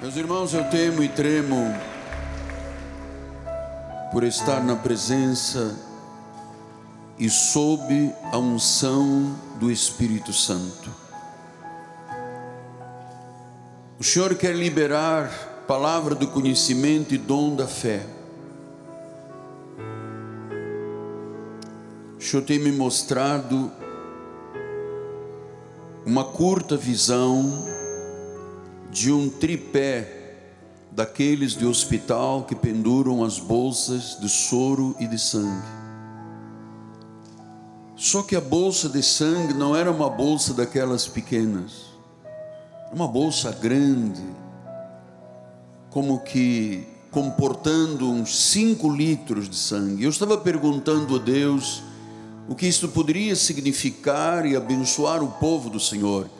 Meus irmãos, eu temo e tremo por estar na presença e sob a unção do Espírito Santo. O Senhor quer liberar palavra do conhecimento e dom da fé. O Senhor tem me mostrado uma curta visão de um tripé daqueles de hospital que penduram as bolsas de soro e de sangue. Só que a bolsa de sangue não era uma bolsa daquelas pequenas, uma bolsa grande, como que comportando uns 5 litros de sangue. Eu estava perguntando a Deus o que isso poderia significar e abençoar o povo do Senhor.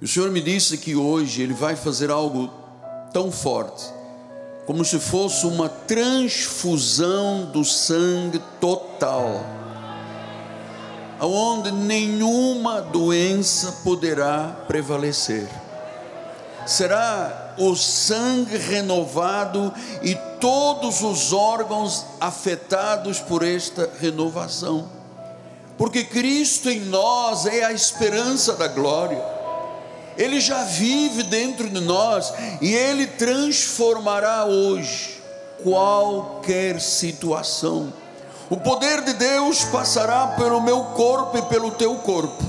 E o Senhor me disse que hoje Ele vai fazer algo tão forte, como se fosse uma transfusão do sangue total, aonde nenhuma doença poderá prevalecer. Será o sangue renovado e todos os órgãos afetados por esta renovação. Porque Cristo em nós é a esperança da glória. Ele já vive dentro de nós e Ele transformará hoje qualquer situação. O poder de Deus passará pelo meu corpo e pelo teu corpo.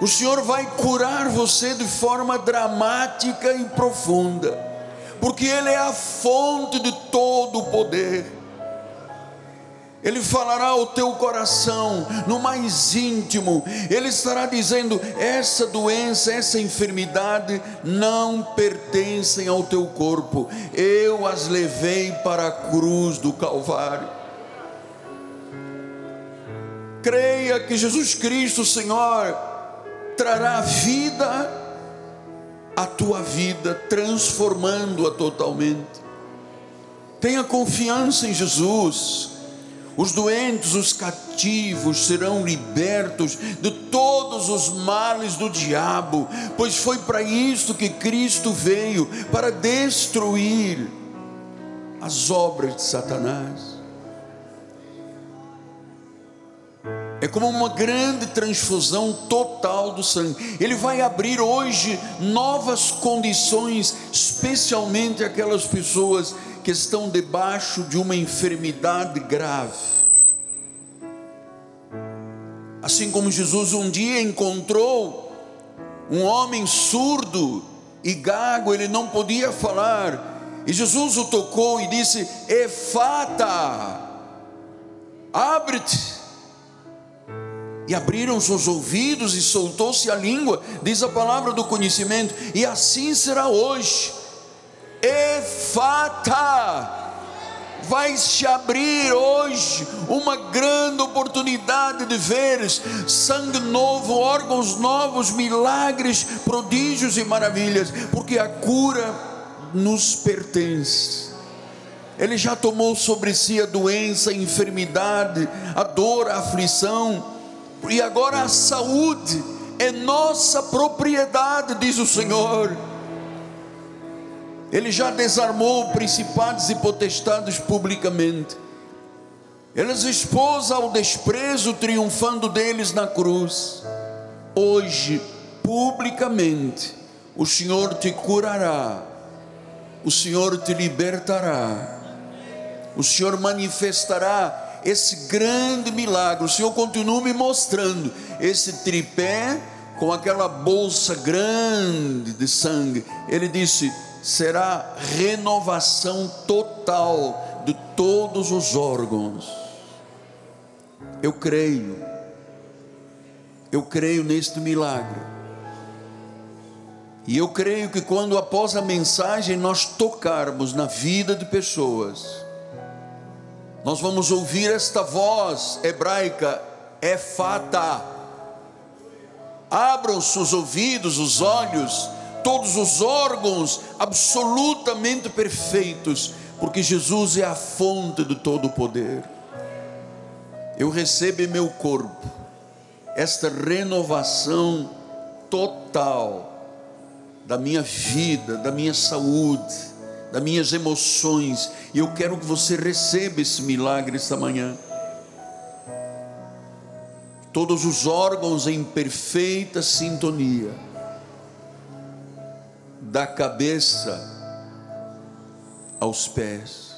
O Senhor vai curar você de forma dramática e profunda, porque Ele é a fonte de todo o poder. Ele falará ao teu coração, no mais íntimo, Ele estará dizendo: essa doença, essa enfermidade não pertencem ao teu corpo, eu as levei para a cruz do Calvário. Creia que Jesus Cristo, Senhor, trará vida à tua vida, transformando-a totalmente. Tenha confiança em Jesus os doentes, os cativos serão libertos de todos os males do diabo, pois foi para isso que Cristo veio para destruir as obras de Satanás. É como uma grande transfusão total do sangue. Ele vai abrir hoje novas condições, especialmente aquelas pessoas que estão debaixo de uma enfermidade grave. Assim como Jesus um dia encontrou um homem surdo e gago, ele não podia falar, e Jesus o tocou e disse: Efata, abre-te. E abriram seus ouvidos e soltou-se a língua, diz a palavra do conhecimento, e assim será hoje Efata, vai se abrir hoje uma grande oportunidade de ver sangue novo, órgãos novos, milagres, prodígios e maravilhas, porque a cura nos pertence. Ele já tomou sobre si a doença, a enfermidade, a dor, a aflição, e agora a saúde é nossa propriedade, diz o Senhor. Ele já desarmou principados e potestades publicamente. Ele os expôs ao desprezo, triunfando deles na cruz. Hoje, publicamente, o Senhor te curará, o Senhor te libertará, o Senhor manifestará esse grande milagre. O Senhor continua me mostrando esse tripé com aquela bolsa grande de sangue. Ele disse: será renovação total de todos os órgãos. Eu creio, eu creio neste milagre. E eu creio que quando após a mensagem nós tocarmos na vida de pessoas, nós vamos ouvir esta voz hebraica, Efata. Abram seus ouvidos, os olhos, todos os órgãos absolutamente perfeitos, porque Jesus é a fonte de todo o poder. Eu recebo em meu corpo esta renovação total da minha vida, da minha saúde, das minhas emoções, e eu quero que você receba esse milagre esta manhã. Todos os órgãos em perfeita sintonia, da cabeça aos pés,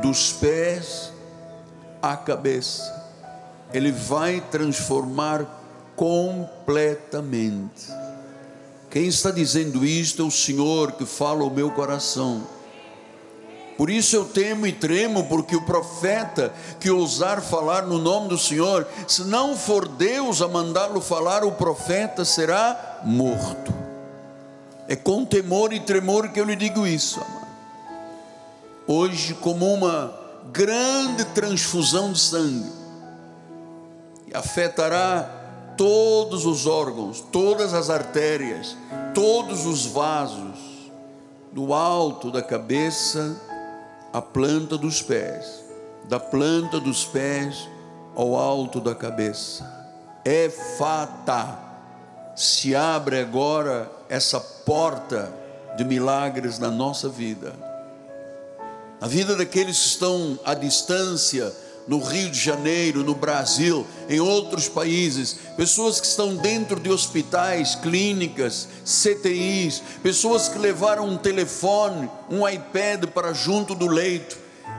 dos pés à cabeça, Ele vai transformar completamente. Quem está dizendo isto é o Senhor que fala o meu coração. Por isso eu temo e tremo, porque o profeta que ousar falar no nome do Senhor, se não for Deus a mandá-lo falar, o profeta será morto. É com temor e tremor que eu lhe digo isso, amado. Hoje, como uma grande transfusão de sangue, afetará todos os órgãos, todas as artérias, todos os vasos, do alto da cabeça à planta dos pés, da planta dos pés ao alto da cabeça. É fata. Se abre agora essa porta de milagres na nossa vida. Na vida daqueles que estão à distância, no Rio de Janeiro, no Brasil, em outros países, pessoas que estão dentro de hospitais, clínicas, CTIs, pessoas que levaram um telefone, um iPad para junto do leito.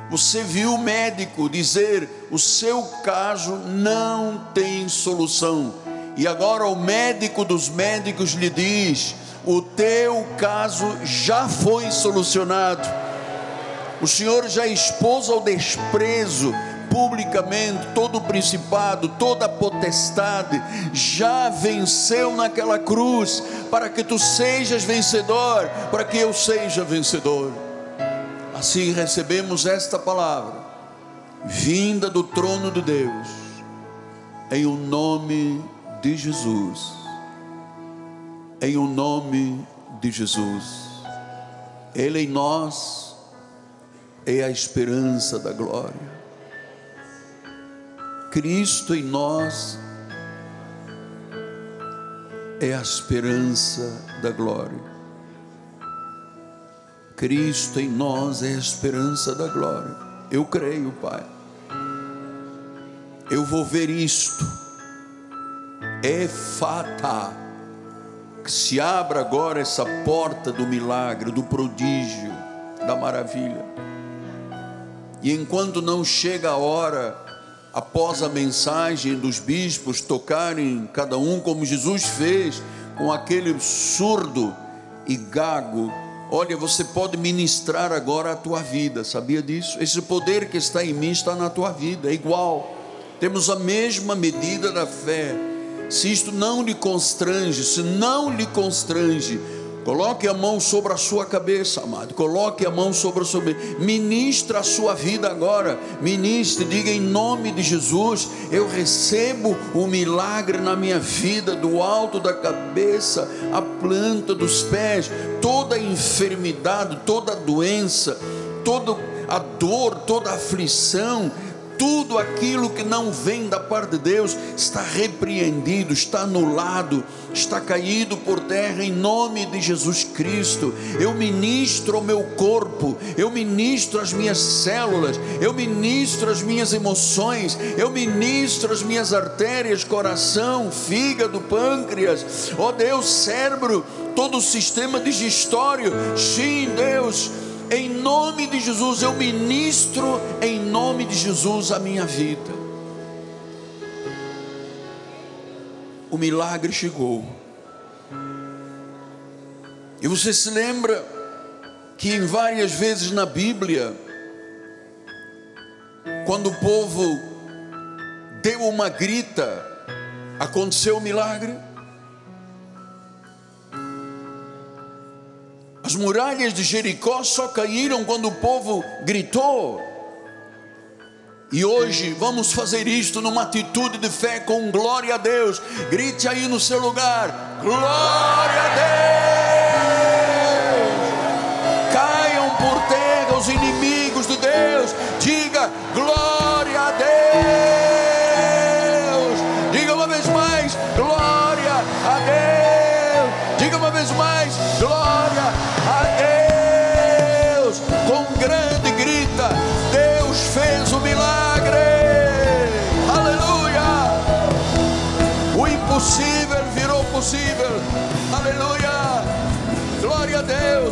Você viu o médico dizer: o seu caso não tem solução. E agora o médico dos médicos lhe diz: o teu caso já foi solucionado. O Senhor já expôs ao desprezo publicamente todo o principado, toda a potestade, já venceu naquela cruz, para que tu sejas vencedor, para que eu seja vencedor. Assim recebemos esta palavra, vinda do trono de Deus, em o nome de Jesus. Em o nome de Jesus. Ele em nós é a esperança da glória. Cristo em nós é a esperança da glória. Cristo em nós é a esperança da glória. Eu creio, Pai. Eu vou ver isto. É fata. Que se abra agora essa porta do milagre, do prodígio, da maravilha. E enquanto não chega a hora após a mensagem dos bispos tocarem cada um como Jesus fez com aquele surdo e gago. Olha, você pode ministrar agora a tua vida, sabia disso? Esse poder que está em mim está na tua vida, é igual. Temos a mesma medida da fé. Se isto não lhe constrange, se não lhe constrange, Coloque a mão sobre a sua cabeça, amado. Coloque a mão sobre a sua Ministra a sua vida agora. Ministre, diga em nome de Jesus: Eu recebo o milagre na minha vida, do alto da cabeça à planta dos pés. Toda enfermidade, toda doença, toda a dor, toda a aflição tudo aquilo que não vem da parte de Deus está repreendido, está anulado, está caído por terra em nome de Jesus Cristo. Eu ministro o meu corpo, eu ministro as minhas células, eu ministro as minhas emoções, eu ministro as minhas artérias, coração, fígado, pâncreas, ó oh Deus, cérebro, todo o sistema digestório. Sim, Deus em nome de Jesus, eu ministro em nome de Jesus a minha vida. O milagre chegou. E você se lembra que em várias vezes na Bíblia, quando o povo deu uma grita, aconteceu o milagre? As muralhas de Jericó só caíram quando o povo gritou. E hoje vamos fazer isto numa atitude de fé com glória a Deus. Grite aí no seu lugar: Glória a Deus! Caiam por terra os inimigos de Deus. Diga: Glória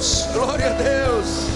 Deus, glória a Deus.